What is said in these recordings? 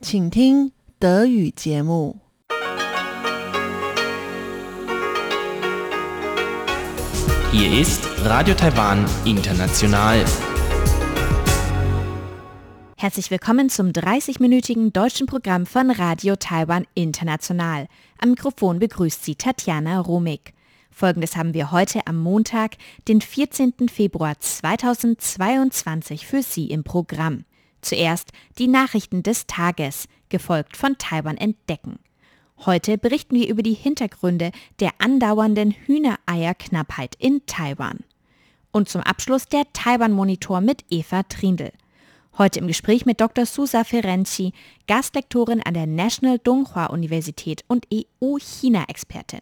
请听德语节目。Hier ist Radio Taiwan International. Herzlich willkommen zum 30-minütigen deutschen Programm von Radio Taiwan International. Am Mikrofon begrüßt Sie Tatjana Romig. Folgendes haben wir heute am Montag, den 14. Februar 2022 für Sie im Programm. Zuerst die Nachrichten des Tages, gefolgt von Taiwan entdecken. Heute berichten wir über die Hintergründe der andauernden Hühnereierknappheit in Taiwan. Und zum Abschluss der Taiwan-Monitor mit Eva Trindl. Heute im Gespräch mit Dr. Susa Ferenczi, Gastlektorin an der National Donghua Universität und EU-China-Expertin,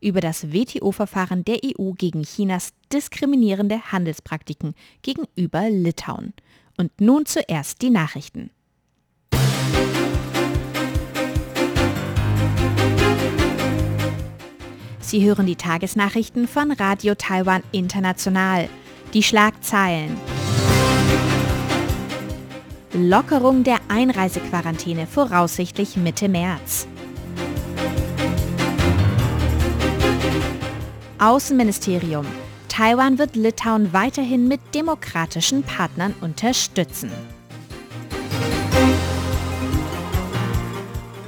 über das WTO-Verfahren der EU gegen Chinas diskriminierende Handelspraktiken gegenüber Litauen. Und nun zuerst die Nachrichten. Sie hören die Tagesnachrichten von Radio Taiwan International. Die Schlagzeilen. Lockerung der Einreisequarantäne voraussichtlich Mitte März. Außenministerium. Taiwan wird Litauen weiterhin mit demokratischen Partnern unterstützen.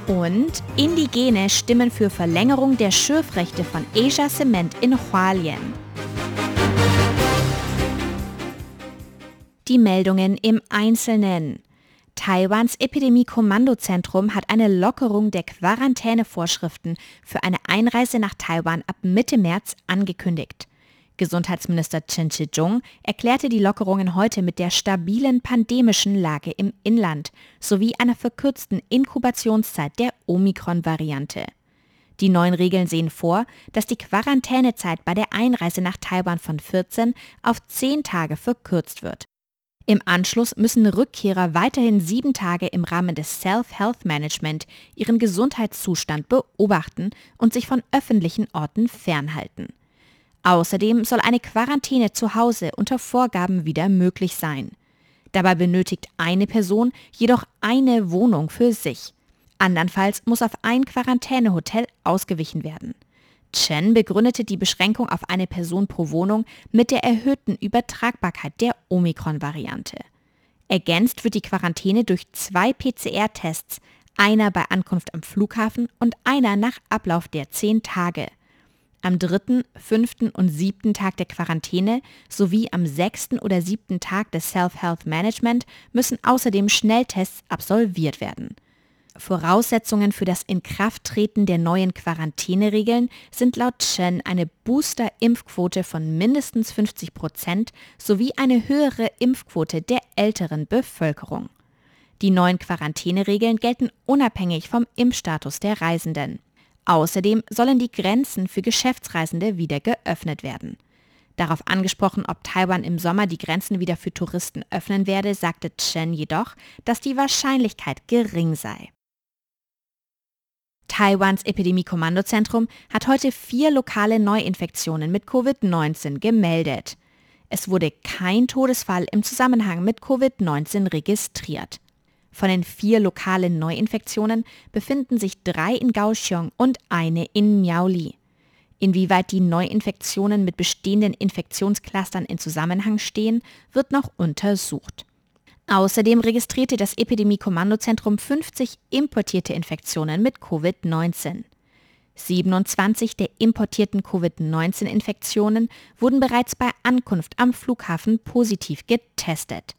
Und Indigene stimmen für Verlängerung der Schürfrechte von Asia Cement in Hualien. Die Meldungen im Einzelnen. Taiwans Epidemie-Kommandozentrum hat eine Lockerung der Quarantänevorschriften für eine Einreise nach Taiwan ab Mitte März angekündigt. Gesundheitsminister Chen Shih-chung erklärte die Lockerungen heute mit der stabilen pandemischen Lage im Inland sowie einer verkürzten Inkubationszeit der Omikron-Variante. Die neuen Regeln sehen vor, dass die Quarantänezeit bei der Einreise nach Taiwan von 14 auf 10 Tage verkürzt wird. Im Anschluss müssen Rückkehrer weiterhin sieben Tage im Rahmen des Self-Health Management ihren Gesundheitszustand beobachten und sich von öffentlichen Orten fernhalten. Außerdem soll eine Quarantäne zu Hause unter Vorgaben wieder möglich sein. Dabei benötigt eine Person jedoch eine Wohnung für sich. Andernfalls muss auf ein Quarantänehotel ausgewichen werden. Chen begründete die Beschränkung auf eine Person pro Wohnung mit der erhöhten Übertragbarkeit der Omikron-Variante. Ergänzt wird die Quarantäne durch zwei PCR-Tests, einer bei Ankunft am Flughafen und einer nach Ablauf der zehn Tage am dritten, fünften und siebten Tag der Quarantäne sowie am sechsten oder siebten Tag des Self-Health Management müssen außerdem Schnelltests absolviert werden. Voraussetzungen für das Inkrafttreten der neuen Quarantäneregeln sind laut Chen eine Booster-Impfquote von mindestens 50 Prozent sowie eine höhere Impfquote der älteren Bevölkerung. Die neuen Quarantäneregeln gelten unabhängig vom Impfstatus der Reisenden. Außerdem sollen die Grenzen für Geschäftsreisende wieder geöffnet werden. Darauf angesprochen, ob Taiwan im Sommer die Grenzen wieder für Touristen öffnen werde, sagte Chen jedoch, dass die Wahrscheinlichkeit gering sei. Taiwans Epidemie-Kommandozentrum hat heute vier lokale Neuinfektionen mit Covid-19 gemeldet. Es wurde kein Todesfall im Zusammenhang mit Covid-19 registriert. Von den vier lokalen Neuinfektionen befinden sich drei in Kaohsiung und eine in Miaoli. Inwieweit die Neuinfektionen mit bestehenden Infektionsclustern in Zusammenhang stehen, wird noch untersucht. Außerdem registrierte das Epidemie-Kommandozentrum 50 importierte Infektionen mit Covid-19. 27 der importierten Covid-19-Infektionen wurden bereits bei Ankunft am Flughafen positiv getestet.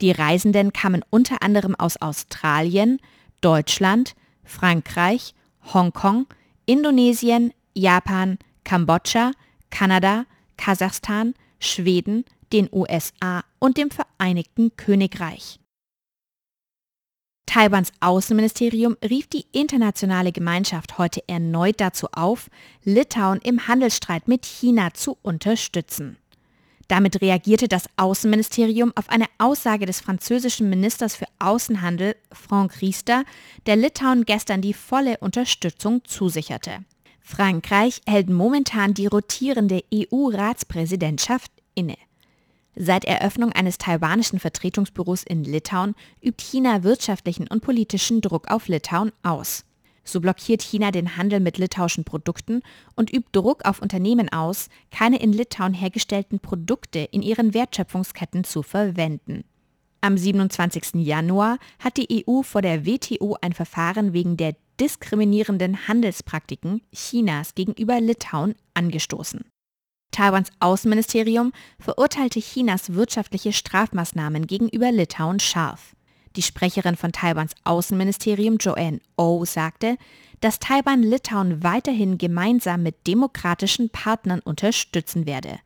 Die Reisenden kamen unter anderem aus Australien, Deutschland, Frankreich, Hongkong, Indonesien, Japan, Kambodscha, Kanada, Kasachstan, Schweden, den USA und dem Vereinigten Königreich. Taiwans Außenministerium rief die internationale Gemeinschaft heute erneut dazu auf, Litauen im Handelsstreit mit China zu unterstützen. Damit reagierte das Außenministerium auf eine Aussage des französischen Ministers für Außenhandel, Franck Riester, der Litauen gestern die volle Unterstützung zusicherte. Frankreich hält momentan die rotierende EU-Ratspräsidentschaft inne. Seit Eröffnung eines taiwanischen Vertretungsbüros in Litauen übt China wirtschaftlichen und politischen Druck auf Litauen aus. So blockiert China den Handel mit litauischen Produkten und übt Druck auf Unternehmen aus, keine in Litauen hergestellten Produkte in ihren Wertschöpfungsketten zu verwenden. Am 27. Januar hat die EU vor der WTO ein Verfahren wegen der diskriminierenden Handelspraktiken Chinas gegenüber Litauen angestoßen. Taiwans Außenministerium verurteilte Chinas wirtschaftliche Strafmaßnahmen gegenüber Litauen scharf. Die Sprecherin von Taiwans Außenministerium Joanne O oh sagte, dass Taiwan Litauen weiterhin gemeinsam mit demokratischen Partnern unterstützen werde.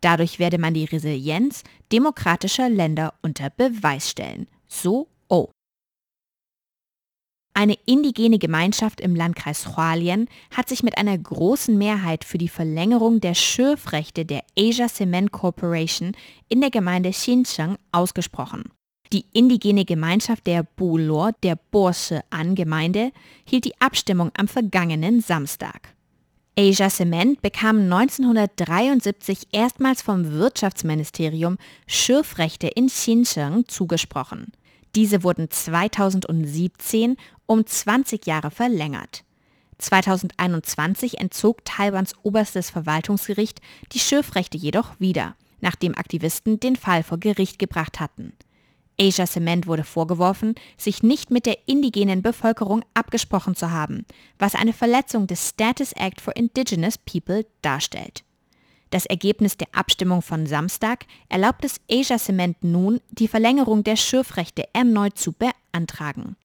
Dadurch werde man die Resilienz demokratischer Länder unter Beweis stellen. So O. Eine indigene Gemeinschaft im Landkreis Hualien hat sich mit einer großen Mehrheit für die Verlängerung der Schürfrechte der Asia Cement Corporation in der Gemeinde Xincheng ausgesprochen. Die indigene Gemeinschaft der Bulor der Borsche An Gemeinde hielt die Abstimmung am vergangenen Samstag. Asia Cement bekam 1973 erstmals vom Wirtschaftsministerium Schürfrechte in Xinjiang zugesprochen. Diese wurden 2017 um 20 Jahre verlängert. 2021 entzog Taiwans oberstes Verwaltungsgericht die Schürfrechte jedoch wieder, nachdem Aktivisten den Fall vor Gericht gebracht hatten. Asia Cement wurde vorgeworfen, sich nicht mit der indigenen Bevölkerung abgesprochen zu haben, was eine Verletzung des Status Act for Indigenous People darstellt. Das Ergebnis der Abstimmung von Samstag erlaubt es Asia Cement nun, die Verlängerung der Schürfrechte erneut zu beantragen.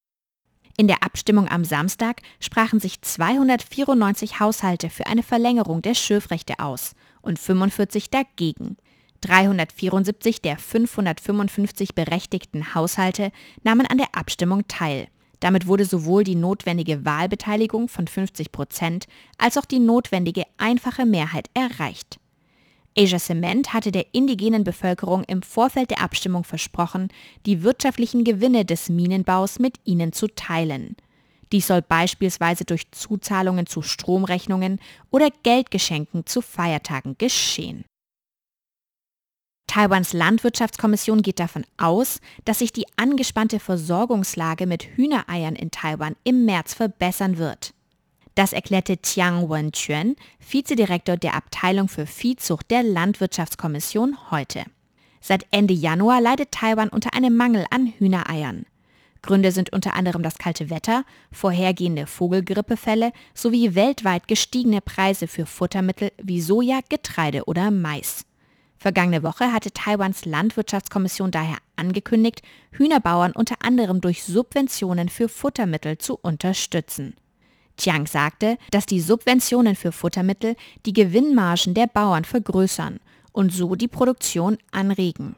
In der Abstimmung am Samstag sprachen sich 294 Haushalte für eine Verlängerung der Schürfrechte aus und 45 dagegen. 374 der 555 berechtigten Haushalte nahmen an der Abstimmung teil. Damit wurde sowohl die notwendige Wahlbeteiligung von 50 Prozent als auch die notwendige einfache Mehrheit erreicht. Asia Cement hatte der indigenen Bevölkerung im Vorfeld der Abstimmung versprochen, die wirtschaftlichen Gewinne des Minenbaus mit ihnen zu teilen. Dies soll beispielsweise durch Zuzahlungen zu Stromrechnungen oder Geldgeschenken zu Feiertagen geschehen. Taiwans Landwirtschaftskommission geht davon aus, dass sich die angespannte Versorgungslage mit Hühnereiern in Taiwan im März verbessern wird. Das erklärte Tiang Wenquan, Vizedirektor der Abteilung für Viehzucht der Landwirtschaftskommission heute. Seit Ende Januar leidet Taiwan unter einem Mangel an Hühnereiern. Gründe sind unter anderem das kalte Wetter, vorhergehende Vogelgrippefälle sowie weltweit gestiegene Preise für Futtermittel wie Soja, Getreide oder Mais. Vergangene Woche hatte Taiwans Landwirtschaftskommission daher angekündigt, Hühnerbauern unter anderem durch Subventionen für Futtermittel zu unterstützen. Chiang sagte, dass die Subventionen für Futtermittel die Gewinnmargen der Bauern vergrößern und so die Produktion anregen.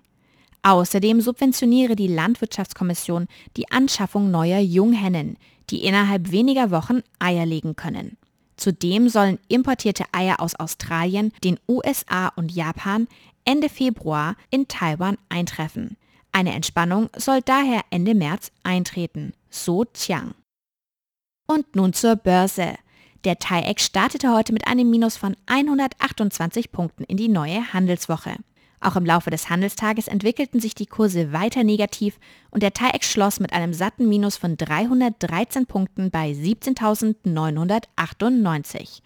Außerdem subventioniere die Landwirtschaftskommission die Anschaffung neuer Junghennen, die innerhalb weniger Wochen Eier legen können. Zudem sollen importierte Eier aus Australien, den USA und Japan Ende Februar in Taiwan eintreffen. Eine Entspannung soll daher Ende März eintreten, so Chiang. Und nun zur Börse. Der TAIEX startete heute mit einem Minus von 128 Punkten in die neue Handelswoche. Auch im Laufe des Handelstages entwickelten sich die Kurse weiter negativ und der TAIEX schloss mit einem satten Minus von 313 Punkten bei 17.998.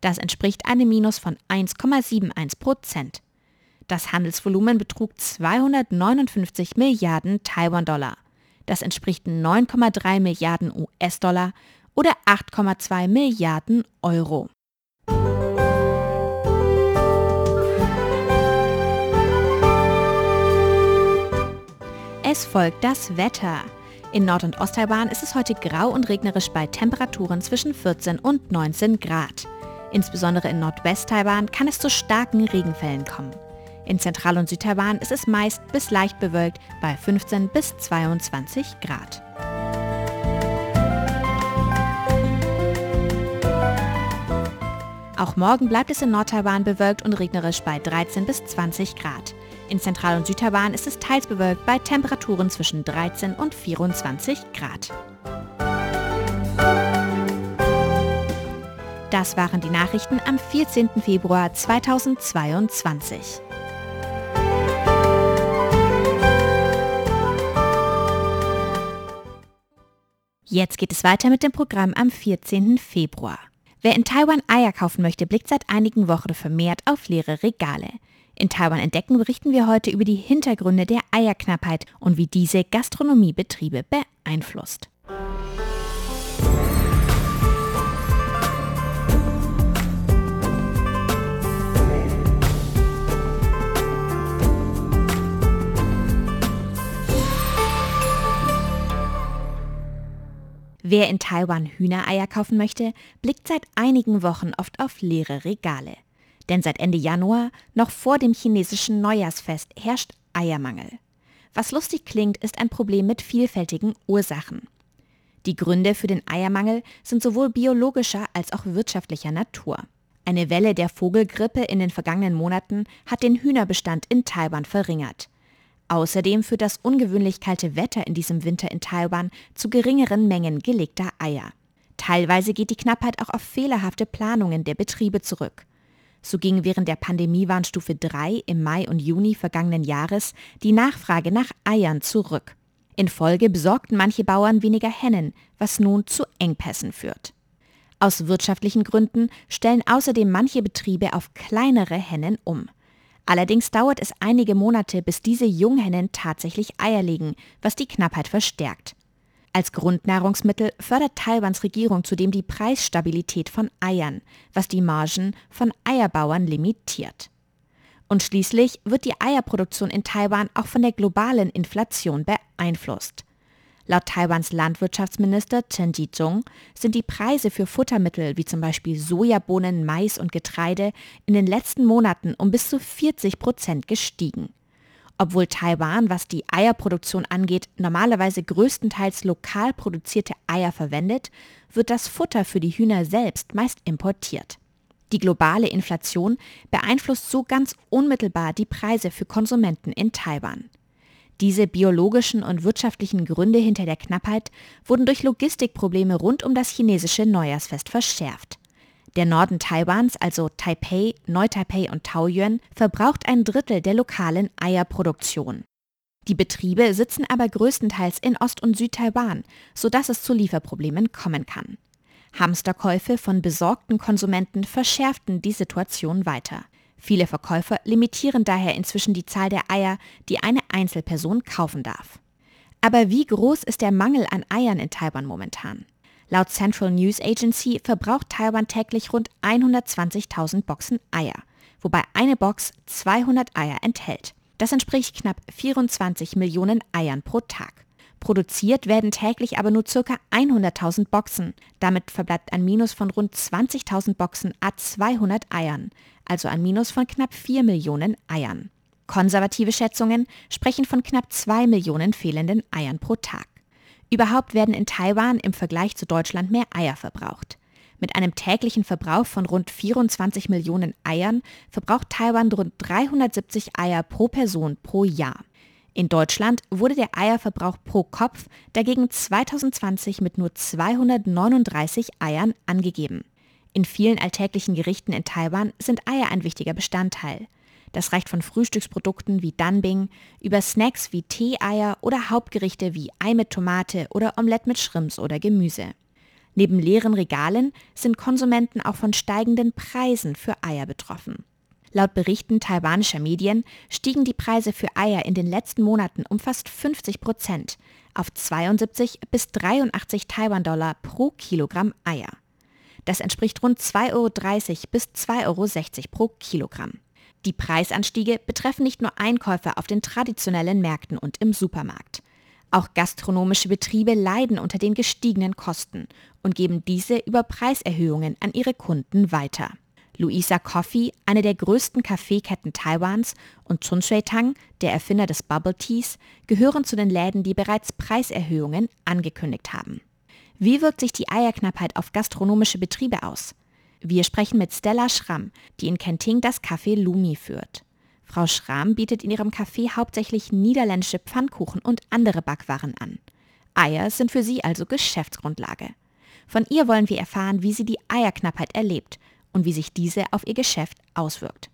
Das entspricht einem Minus von 1,71 Prozent. Das Handelsvolumen betrug 259 Milliarden Taiwan-Dollar. Das entspricht 9,3 Milliarden US-Dollar oder 8,2 Milliarden Euro. Es folgt das Wetter. In Nord- und Osttaiwan ist es heute grau und regnerisch bei Temperaturen zwischen 14 und 19 Grad. Insbesondere in Nordwest-Taiwan kann es zu starken Regenfällen kommen. In Zentral- und Südtaiwan ist es meist bis leicht bewölkt bei 15 bis 22 Grad. Auch morgen bleibt es in Nordtaiwan bewölkt und regnerisch bei 13 bis 20 Grad. In Zentral- und Südtaiwan ist es teils bewölkt bei Temperaturen zwischen 13 und 24 Grad. Das waren die Nachrichten am 14. Februar 2022. Jetzt geht es weiter mit dem Programm am 14. Februar. Wer in Taiwan Eier kaufen möchte, blickt seit einigen Wochen vermehrt auf leere Regale. In Taiwan entdecken berichten wir heute über die Hintergründe der Eierknappheit und wie diese Gastronomiebetriebe beeinflusst. Wer in Taiwan Hühnereier kaufen möchte, blickt seit einigen Wochen oft auf leere Regale. Denn seit Ende Januar, noch vor dem chinesischen Neujahrsfest, herrscht Eiermangel. Was lustig klingt, ist ein Problem mit vielfältigen Ursachen. Die Gründe für den Eiermangel sind sowohl biologischer als auch wirtschaftlicher Natur. Eine Welle der Vogelgrippe in den vergangenen Monaten hat den Hühnerbestand in Taiwan verringert. Außerdem führt das ungewöhnlich kalte Wetter in diesem Winter in Taiwan zu geringeren Mengen gelegter Eier. Teilweise geht die Knappheit auch auf fehlerhafte Planungen der Betriebe zurück. So ging während der Pandemiewarnstufe 3 im Mai und Juni vergangenen Jahres die Nachfrage nach Eiern zurück. In Folge besorgten manche Bauern weniger Hennen, was nun zu Engpässen führt. Aus wirtschaftlichen Gründen stellen außerdem manche Betriebe auf kleinere Hennen um. Allerdings dauert es einige Monate, bis diese Junghennen tatsächlich Eier legen, was die Knappheit verstärkt. Als Grundnahrungsmittel fördert Taiwans Regierung zudem die Preisstabilität von Eiern, was die Margen von Eierbauern limitiert. Und schließlich wird die Eierproduktion in Taiwan auch von der globalen Inflation beeinflusst. Laut Taiwans Landwirtschaftsminister Chen Ji-zung sind die Preise für Futtermittel wie zum Beispiel Sojabohnen, Mais und Getreide in den letzten Monaten um bis zu 40 Prozent gestiegen. Obwohl Taiwan, was die Eierproduktion angeht, normalerweise größtenteils lokal produzierte Eier verwendet, wird das Futter für die Hühner selbst meist importiert. Die globale Inflation beeinflusst so ganz unmittelbar die Preise für Konsumenten in Taiwan. Diese biologischen und wirtschaftlichen Gründe hinter der Knappheit wurden durch Logistikprobleme rund um das chinesische Neujahrsfest verschärft. Der Norden Taiwans, also Taipei, Neu-Taipei und Taoyuan, verbraucht ein Drittel der lokalen Eierproduktion. Die Betriebe sitzen aber größtenteils in Ost- und Südtaiwan, sodass es zu Lieferproblemen kommen kann. Hamsterkäufe von besorgten Konsumenten verschärften die Situation weiter. Viele Verkäufer limitieren daher inzwischen die Zahl der Eier, die eine Einzelperson kaufen darf. Aber wie groß ist der Mangel an Eiern in Taiwan momentan? Laut Central News Agency verbraucht Taiwan täglich rund 120.000 Boxen Eier, wobei eine Box 200 Eier enthält. Das entspricht knapp 24 Millionen Eiern pro Tag. Produziert werden täglich aber nur ca. 100.000 Boxen. Damit verbleibt ein Minus von rund 20.000 Boxen a 200 Eiern, also ein Minus von knapp 4 Millionen Eiern. Konservative Schätzungen sprechen von knapp 2 Millionen fehlenden Eiern pro Tag. Überhaupt werden in Taiwan im Vergleich zu Deutschland mehr Eier verbraucht. Mit einem täglichen Verbrauch von rund 24 Millionen Eiern verbraucht Taiwan rund 370 Eier pro Person pro Jahr. In Deutschland wurde der Eierverbrauch pro Kopf dagegen 2020 mit nur 239 Eiern angegeben. In vielen alltäglichen Gerichten in Taiwan sind Eier ein wichtiger Bestandteil. Das reicht von Frühstücksprodukten wie Danbing über Snacks wie Tee-Eier oder Hauptgerichte wie Ei mit Tomate oder Omelette mit Shrimps oder Gemüse. Neben leeren Regalen sind Konsumenten auch von steigenden Preisen für Eier betroffen. Laut Berichten taiwanischer Medien stiegen die Preise für Eier in den letzten Monaten um fast 50 Prozent auf 72 bis 83 Taiwan-Dollar pro Kilogramm Eier. Das entspricht rund 2,30 Euro bis 2,60 Euro pro Kilogramm. Die Preisanstiege betreffen nicht nur Einkäufer auf den traditionellen Märkten und im Supermarkt. Auch gastronomische Betriebe leiden unter den gestiegenen Kosten und geben diese über Preiserhöhungen an ihre Kunden weiter. Luisa Coffee, eine der größten Kaffeeketten Taiwans, und Chun Shui Tang, der Erfinder des Bubble Teas, gehören zu den Läden, die bereits Preiserhöhungen angekündigt haben. Wie wirkt sich die Eierknappheit auf gastronomische Betriebe aus? Wir sprechen mit Stella Schramm, die in Kenting das Café Lumi führt. Frau Schramm bietet in ihrem Café hauptsächlich niederländische Pfannkuchen und andere Backwaren an. Eier sind für sie also Geschäftsgrundlage. Von ihr wollen wir erfahren, wie sie die Eierknappheit erlebt und wie sich diese auf ihr Geschäft auswirkt.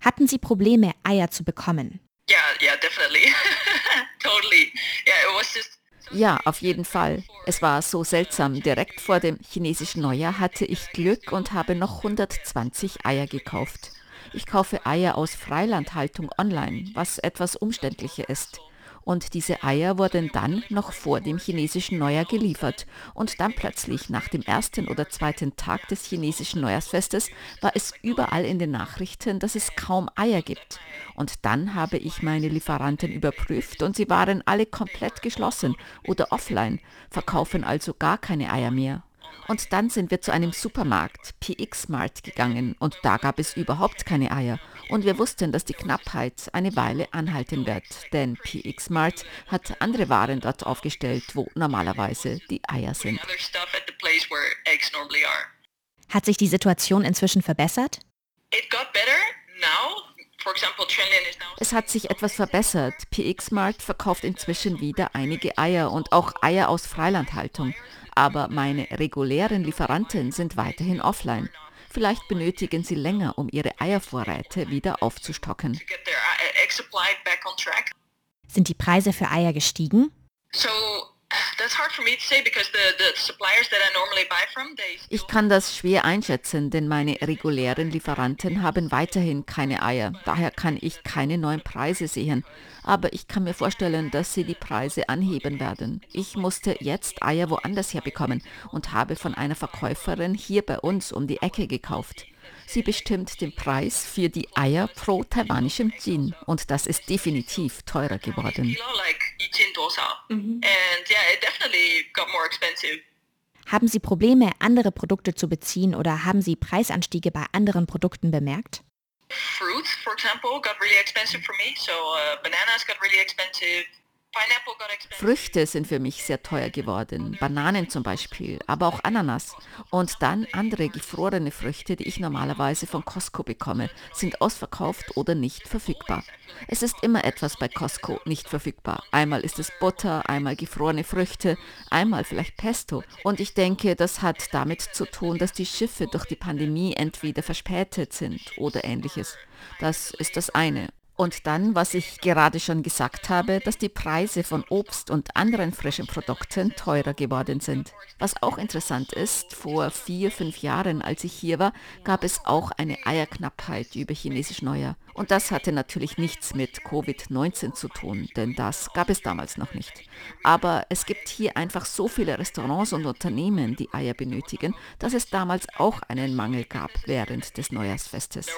Hatten Sie Probleme, Eier zu bekommen? Yeah, yeah, definitely. totally. Yeah, it was just Ja, auf jeden Fall. Es war so seltsam. Direkt vor dem chinesischen Neujahr hatte ich Glück und habe noch 120 Eier gekauft. Ich kaufe Eier aus Freilandhaltung online, was etwas umständlicher ist und diese Eier wurden dann noch vor dem chinesischen Neujahr geliefert und dann plötzlich nach dem ersten oder zweiten Tag des chinesischen Neujahrsfestes war es überall in den Nachrichten, dass es kaum Eier gibt. Und dann habe ich meine Lieferanten überprüft und sie waren alle komplett geschlossen oder offline, verkaufen also gar keine Eier mehr. Und dann sind wir zu einem Supermarkt, PX Mart, gegangen und da gab es überhaupt keine Eier. Und wir wussten, dass die Knappheit eine Weile anhalten wird, denn PX Mart hat andere Waren dort aufgestellt, wo normalerweise die Eier sind. Hat sich die Situation inzwischen verbessert? Es hat sich etwas verbessert. PX Mart verkauft inzwischen wieder einige Eier und auch Eier aus Freilandhaltung aber meine regulären Lieferanten sind weiterhin offline. Vielleicht benötigen sie länger, um ihre Eiervorräte wieder aufzustocken. Sind die Preise für Eier gestiegen? Ich kann das schwer einschätzen, denn meine regulären Lieferanten haben weiterhin keine Eier. Daher kann ich keine neuen Preise sehen. Aber ich kann mir vorstellen, dass sie die Preise anheben werden. Ich musste jetzt Eier woanders herbekommen und habe von einer Verkäuferin hier bei uns um die Ecke gekauft. Sie bestimmt den Preis für die Eier pro taiwanischem Jin und das ist definitiv teurer geworden. Mhm. Haben Sie Probleme, andere Produkte zu beziehen oder haben Sie Preisanstiege bei anderen Produkten bemerkt? Fruits, for example, got really expensive for me. So uh, bananas got really expensive. Früchte sind für mich sehr teuer geworden, Bananen zum Beispiel, aber auch Ananas. Und dann andere gefrorene Früchte, die ich normalerweise von Costco bekomme, sind ausverkauft oder nicht verfügbar. Es ist immer etwas bei Costco nicht verfügbar. Einmal ist es Butter, einmal gefrorene Früchte, einmal vielleicht Pesto. Und ich denke, das hat damit zu tun, dass die Schiffe durch die Pandemie entweder verspätet sind oder ähnliches. Das ist das eine. Und dann, was ich gerade schon gesagt habe, dass die Preise von Obst und anderen frischen Produkten teurer geworden sind. Was auch interessant ist, vor vier, fünf Jahren, als ich hier war, gab es auch eine Eierknappheit über chinesisch Neujahr. Und das hatte natürlich nichts mit Covid-19 zu tun, denn das gab es damals noch nicht. Aber es gibt hier einfach so viele Restaurants und Unternehmen, die Eier benötigen, dass es damals auch einen Mangel gab während des Neujahrsfestes.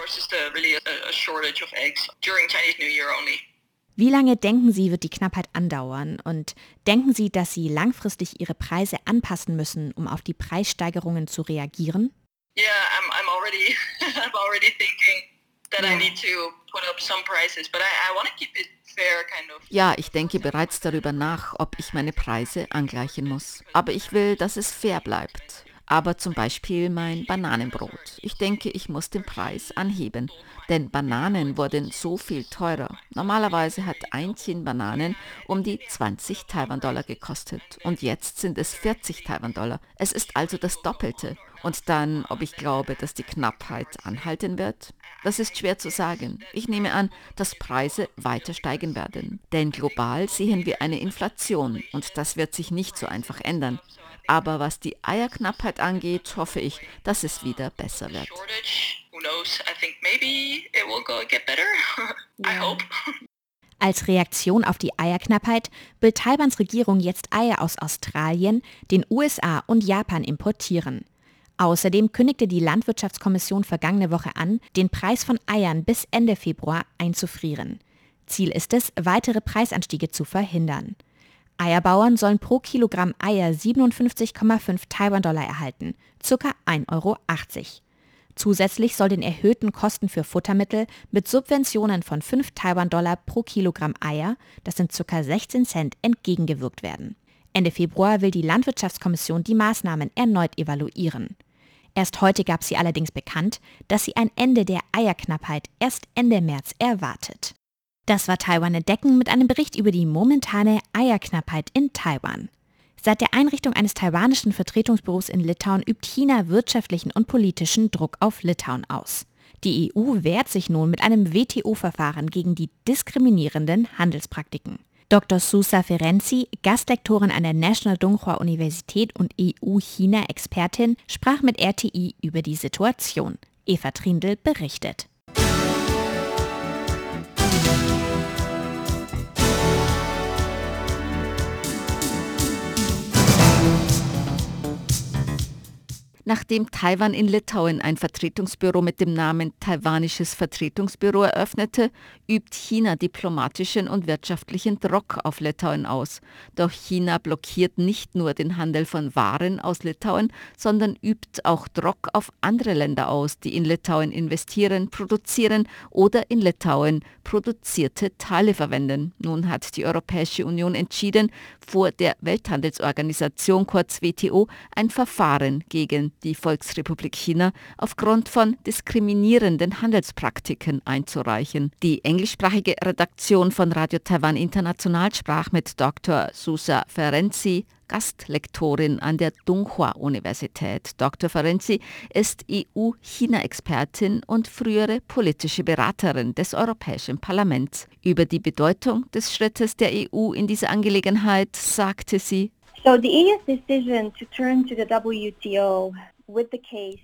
Wie lange denken Sie, wird die Knappheit andauern? Und denken Sie, dass Sie langfristig Ihre Preise anpassen müssen, um auf die Preissteigerungen zu reagieren? Yeah, I'm, I'm already, I'm already thinking that yeah. I need to put up some prices, but I, I want to keep it fair kind of. Ja, ich denke bereits darüber nach, ob ich meine Preise angleichen muss. Aber ich will, dass es fair bleibt aber zum Beispiel mein Bananenbrot. Ich denke, ich muss den Preis anheben, denn Bananen wurden so viel teurer. Normalerweise hat ein Tin Bananen um die 20 Taiwan-Dollar gekostet und jetzt sind es 40 Taiwan-Dollar. Es ist also das Doppelte. Und dann, ob ich glaube, dass die Knappheit anhalten wird? Das ist schwer zu sagen. Ich nehme an, dass Preise weiter steigen werden. Denn global sehen wir eine Inflation und das wird sich nicht so einfach ändern. Aber was die Eierknappheit angeht, hoffe ich, dass es wieder besser wird. Als Reaktion auf die Eierknappheit will Taiwans Regierung jetzt Eier aus Australien, den USA und Japan importieren. Außerdem kündigte die Landwirtschaftskommission vergangene Woche an, den Preis von Eiern bis Ende Februar einzufrieren. Ziel ist es, weitere Preisanstiege zu verhindern. Eierbauern sollen pro Kilogramm Eier 57,5 Taiwan-Dollar erhalten, ca. 1,80 Euro. Zusätzlich soll den erhöhten Kosten für Futtermittel mit Subventionen von 5 Taiwan-Dollar pro Kilogramm Eier, das sind ca. 16 Cent, entgegengewirkt werden. Ende Februar will die Landwirtschaftskommission die Maßnahmen erneut evaluieren. Erst heute gab sie allerdings bekannt, dass sie ein Ende der Eierknappheit erst Ende März erwartet. Das war Taiwan Entdecken mit einem Bericht über die momentane Eierknappheit in Taiwan. Seit der Einrichtung eines taiwanischen Vertretungsbüros in Litauen übt China wirtschaftlichen und politischen Druck auf Litauen aus. Die EU wehrt sich nun mit einem WTO-Verfahren gegen die diskriminierenden Handelspraktiken. Dr. Susa Ferenzi, Gastlektorin an der National Donghua Universität und EU-China-Expertin, sprach mit RTI über die Situation. Eva Trindl berichtet. Nachdem Taiwan in Litauen ein Vertretungsbüro mit dem Namen Taiwanisches Vertretungsbüro eröffnete, übt China diplomatischen und wirtschaftlichen Druck auf Litauen aus. Doch China blockiert nicht nur den Handel von Waren aus Litauen, sondern übt auch Druck auf andere Länder aus, die in Litauen investieren, produzieren oder in Litauen produzierte Teile verwenden. Nun hat die Europäische Union entschieden, vor der Welthandelsorganisation kurz WTO ein Verfahren gegen die Volksrepublik China aufgrund von diskriminierenden Handelspraktiken einzureichen. Die englischsprachige Redaktion von Radio Taiwan International sprach mit Dr. Susa Ferenzi, Gastlektorin an der Donghua-Universität. Dr. Ferenzi ist EU-China-Expertin und frühere politische Beraterin des Europäischen Parlaments. Über die Bedeutung des Schrittes der EU in dieser Angelegenheit sagte sie,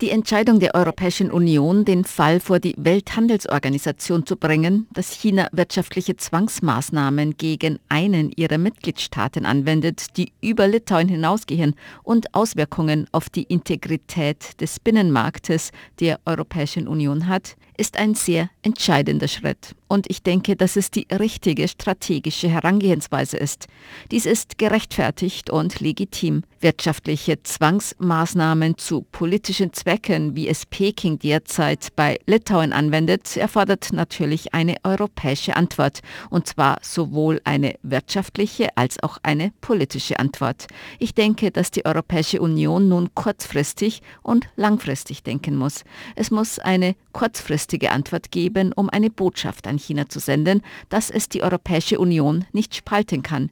Die Entscheidung der Europäischen Union, den Fall vor die Welthandelsorganisation zu bringen, dass China wirtschaftliche Zwangsmaßnahmen gegen einen ihrer Mitgliedstaaten anwendet, die über Litauen hinausgehen und Auswirkungen auf die Integrität des Binnenmarktes der Europäischen Union hat, ist ein sehr entscheidender Schritt. Und ich denke, dass es die richtige strategische Herangehensweise ist. Dies ist gerechtfertigt und legitim. Wirtschaftliche Zwangsmaßnahmen zu politischen Zwecken, wie es Peking derzeit bei Litauen anwendet, erfordert natürlich eine europäische Antwort. Und zwar sowohl eine wirtschaftliche als auch eine politische Antwort. Ich denke, dass die Europäische Union nun kurzfristig und langfristig denken muss. Es muss eine kurzfristige Antwort geben, um eine Botschaft an China zu senden, dass es die Europäische Union nicht spalten kann.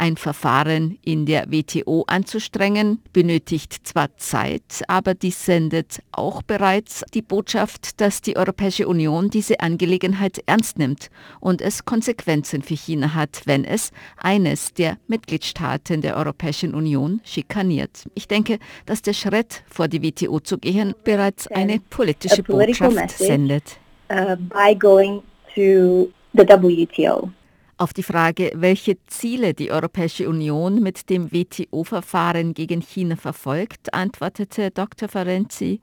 Ein Verfahren in der WTO anzustrengen, benötigt zwar Zeit, aber dies sendet auch bereits die Botschaft, dass die Europäische Union diese Angelegenheit ernst nimmt und es Konsequenzen für China hat, wenn es eines der Mitgliedstaaten der Europäischen Union schikaniert. Ich denke, dass der Schritt, vor die WTO zu gehen, bereits eine politische Botschaft sendet. Uh, by going to the WTO. Auf die Frage, welche Ziele die Europäische Union mit dem WTO-Verfahren gegen China verfolgt, antwortete Dr. Ferenzi.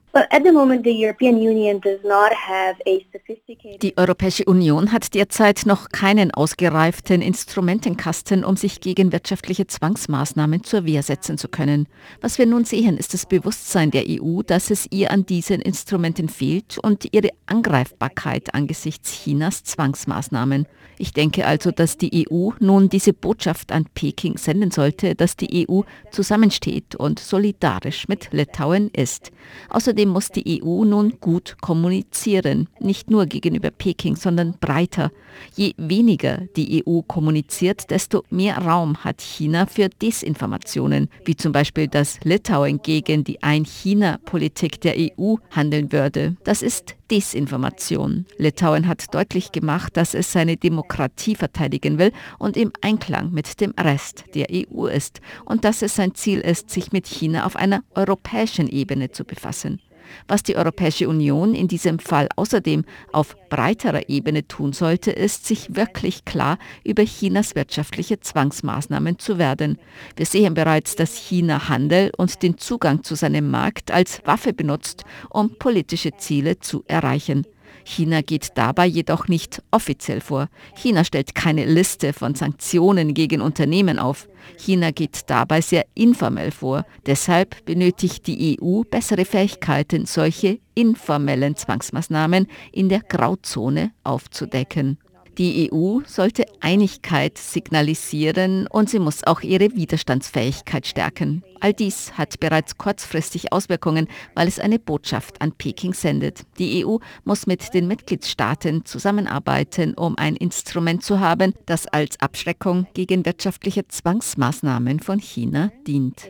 Die Europäische Union hat derzeit noch keinen ausgereiften Instrumentenkasten, um sich gegen wirtschaftliche Zwangsmaßnahmen zur Wehr setzen zu können. Was wir nun sehen, ist das Bewusstsein der EU, dass es ihr an diesen Instrumenten fehlt und ihre Angreifbarkeit angesichts Chinas Zwangsmaßnahmen. Ich denke also, dass die EU nun diese Botschaft an Peking senden sollte, dass die EU zusammensteht und solidarisch mit Litauen ist. Außerdem muss die EU nun gut kommunizieren, nicht nur gegenüber Peking, sondern breiter. Je weniger die EU kommuniziert, desto mehr Raum hat China für Desinformationen, wie zum Beispiel, dass Litauen gegen die Ein-China-Politik der EU handeln würde. Das ist Desinformation. Litauen hat deutlich gemacht, dass es seine Demokratie verteidigen will und im Einklang mit dem Rest der EU ist und dass es sein Ziel ist, sich mit China auf einer europäischen Ebene zu befassen. Was die Europäische Union in diesem Fall außerdem auf breiterer Ebene tun sollte, ist, sich wirklich klar über Chinas wirtschaftliche Zwangsmaßnahmen zu werden. Wir sehen bereits, dass China Handel und den Zugang zu seinem Markt als Waffe benutzt, um politische Ziele zu erreichen. China geht dabei jedoch nicht offiziell vor. China stellt keine Liste von Sanktionen gegen Unternehmen auf. China geht dabei sehr informell vor. Deshalb benötigt die EU bessere Fähigkeiten, solche informellen Zwangsmaßnahmen in der Grauzone aufzudecken. Die EU sollte Einigkeit signalisieren und sie muss auch ihre Widerstandsfähigkeit stärken. All dies hat bereits kurzfristig Auswirkungen, weil es eine Botschaft an Peking sendet. Die EU muss mit den Mitgliedstaaten zusammenarbeiten, um ein Instrument zu haben, das als Abschreckung gegen wirtschaftliche Zwangsmaßnahmen von China dient.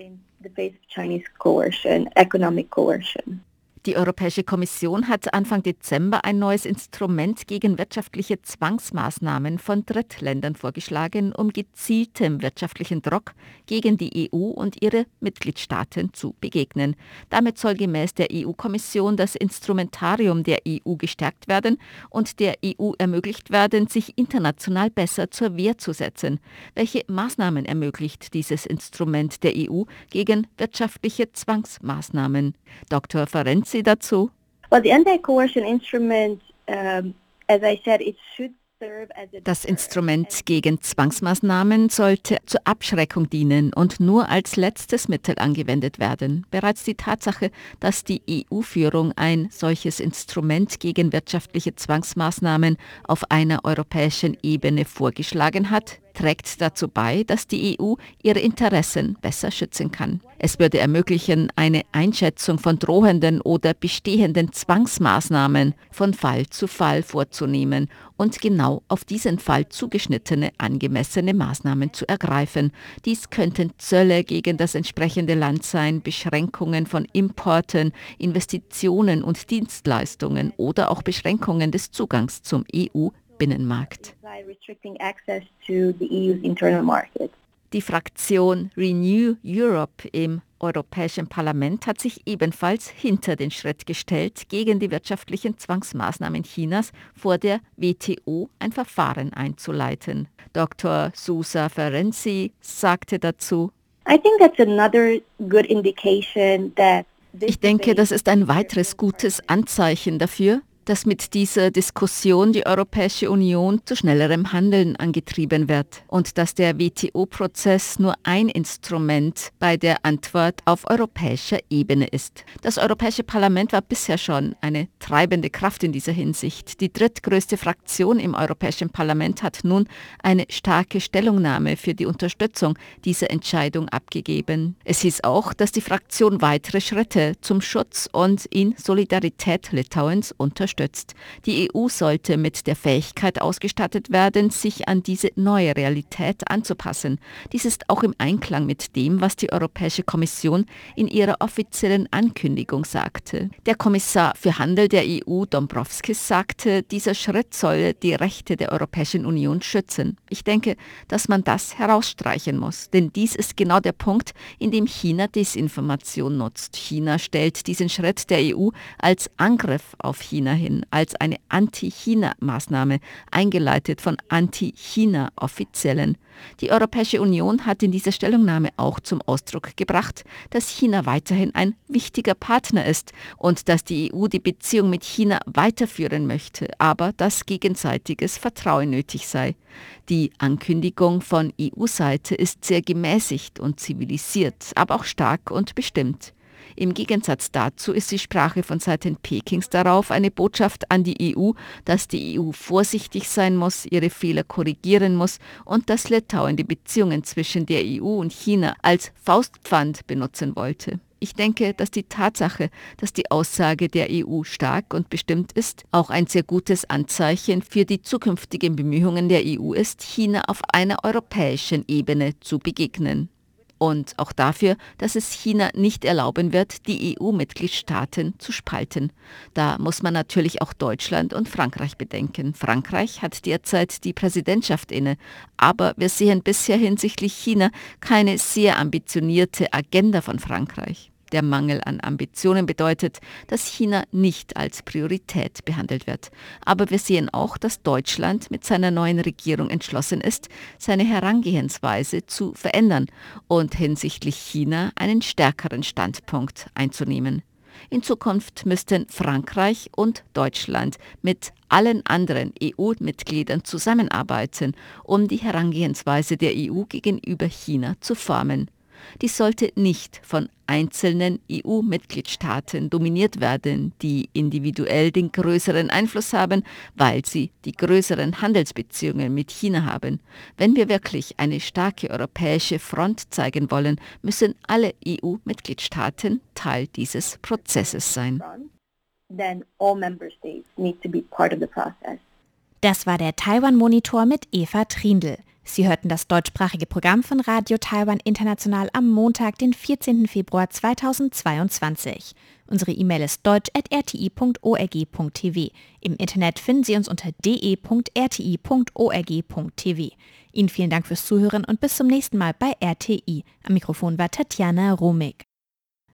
Die Europäische Kommission hat Anfang Dezember ein neues Instrument gegen wirtschaftliche Zwangsmaßnahmen von Drittländern vorgeschlagen, um gezieltem wirtschaftlichen Druck gegen die EU und ihre Mitgliedstaaten zu begegnen. Damit soll gemäß der EU-Kommission das Instrumentarium der EU gestärkt werden und der EU ermöglicht werden, sich international besser zur Wehr zu setzen. Welche Maßnahmen ermöglicht dieses Instrument der EU gegen wirtschaftliche Zwangsmaßnahmen? Dr. Ferenzi Sie dazu? Well, the anti-coercion instrument, um, as I said, it should das Instrument gegen Zwangsmaßnahmen sollte zur Abschreckung dienen und nur als letztes Mittel angewendet werden. Bereits die Tatsache, dass die EU-Führung ein solches Instrument gegen wirtschaftliche Zwangsmaßnahmen auf einer europäischen Ebene vorgeschlagen hat, trägt dazu bei, dass die EU ihre Interessen besser schützen kann. Es würde ermöglichen, eine Einschätzung von drohenden oder bestehenden Zwangsmaßnahmen von Fall zu Fall vorzunehmen und genau auf diesen Fall zugeschnittene angemessene Maßnahmen zu ergreifen. Dies könnten Zölle gegen das entsprechende Land sein, Beschränkungen von Importen, Investitionen und Dienstleistungen oder auch Beschränkungen des Zugangs zum EU Binnenmarkt. E Die Fraktion Renew Europe im Europäischen Parlament hat sich ebenfalls hinter den Schritt gestellt, gegen die wirtschaftlichen Zwangsmaßnahmen Chinas vor der WTO ein Verfahren einzuleiten. Dr. Susa Ferenzi sagte dazu, ich denke, das ist ein weiteres gutes Anzeichen dafür, dass mit dieser Diskussion die Europäische Union zu schnellerem Handeln angetrieben wird und dass der WTO-Prozess nur ein Instrument bei der Antwort auf europäischer Ebene ist. Das Europäische Parlament war bisher schon eine treibende Kraft in dieser Hinsicht. Die drittgrößte Fraktion im Europäischen Parlament hat nun eine starke Stellungnahme für die Unterstützung dieser Entscheidung abgegeben. Es hieß auch, dass die Fraktion weitere Schritte zum Schutz und in Solidarität Litauens unterstützt unterstützt. Die EU sollte mit der Fähigkeit ausgestattet werden, sich an diese neue Realität anzupassen. Dies ist auch im Einklang mit dem, was die Europäische Kommission in ihrer offiziellen Ankündigung sagte. Der Kommissar für Handel der EU, Dombrovskis, sagte, dieser Schritt solle die Rechte der Europäischen Union schützen. Ich denke, dass man das herausstreichen muss, denn dies ist genau der Punkt, in dem China Desinformation nutzt. China stellt diesen Schritt der EU als Angriff auf China hin hin als eine Anti-China-Maßnahme, eingeleitet von Anti-China-Offiziellen. Die Europäische Union hat in dieser Stellungnahme auch zum Ausdruck gebracht, dass China weiterhin ein wichtiger Partner ist und dass die EU die Beziehung mit China weiterführen möchte, aber dass gegenseitiges Vertrauen nötig sei. Die Ankündigung von EU-Seite ist sehr gemäßigt und zivilisiert, aber auch stark und bestimmt. Im Gegensatz dazu ist die Sprache von Seiten Pekings darauf eine Botschaft an die EU, dass die EU vorsichtig sein muss, ihre Fehler korrigieren muss und dass Litauen die Beziehungen zwischen der EU und China als Faustpfand benutzen wollte. Ich denke, dass die Tatsache, dass die Aussage der EU stark und bestimmt ist, auch ein sehr gutes Anzeichen für die zukünftigen Bemühungen der EU ist, China auf einer europäischen Ebene zu begegnen und auch dafür, dass es China nicht erlauben wird, die EU-Mitgliedstaaten zu spalten. Da muss man natürlich auch Deutschland und Frankreich bedenken. Frankreich hat derzeit die Präsidentschaft inne, aber wir sehen bisher hinsichtlich China keine sehr ambitionierte Agenda von Frankreich. Der Mangel an Ambitionen bedeutet, dass China nicht als Priorität behandelt wird. Aber wir sehen auch, dass Deutschland mit seiner neuen Regierung entschlossen ist, seine Herangehensweise zu verändern und hinsichtlich China einen stärkeren Standpunkt einzunehmen. In Zukunft müssten Frankreich und Deutschland mit allen anderen EU-Mitgliedern zusammenarbeiten, um die Herangehensweise der EU gegenüber China zu formen. Dies sollte nicht von einzelnen EU-Mitgliedstaaten dominiert werden, die individuell den größeren Einfluss haben, weil sie die größeren Handelsbeziehungen mit China haben. Wenn wir wirklich eine starke europäische Front zeigen wollen, müssen alle EU-Mitgliedstaaten Teil dieses Prozesses sein. Das war der Taiwan-Monitor mit Eva Trindl. Sie hörten das deutschsprachige Programm von Radio Taiwan International am Montag, den 14. Februar 2022. Unsere E-Mail ist deutsch.rti.org.tv. Im Internet finden Sie uns unter de.rti.org.tv. Ihnen vielen Dank fürs Zuhören und bis zum nächsten Mal bei RTI. Am Mikrofon war Tatjana Romig.